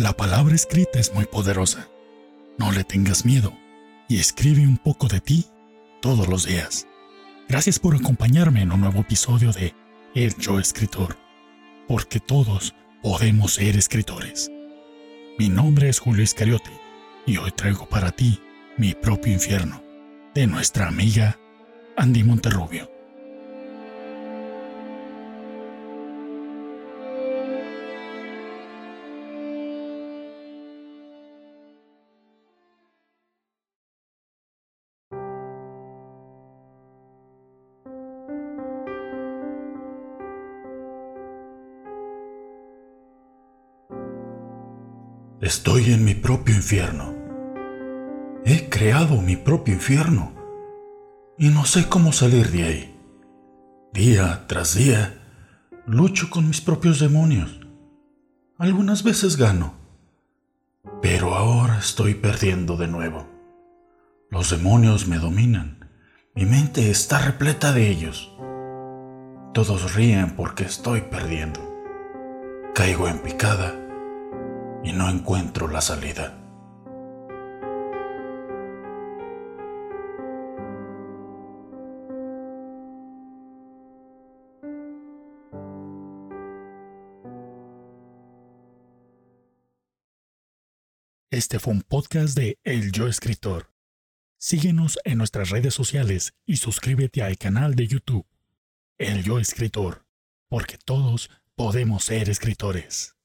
La palabra escrita es muy poderosa. No le tengas miedo y escribe un poco de ti todos los días. Gracias por acompañarme en un nuevo episodio de El Yo Escritor, porque todos podemos ser escritores. Mi nombre es Julio Iscariote y hoy traigo para ti mi propio infierno, de nuestra amiga Andy Monterrubio. Estoy en mi propio infierno. He creado mi propio infierno y no sé cómo salir de ahí. Día tras día, lucho con mis propios demonios. Algunas veces gano, pero ahora estoy perdiendo de nuevo. Los demonios me dominan. Mi mente está repleta de ellos. Todos ríen porque estoy perdiendo. Caigo en picada y no encuentro la salida. Este fue un podcast de El Yo Escritor. Síguenos en nuestras redes sociales y suscríbete al canal de YouTube, El Yo Escritor, porque todos podemos ser escritores.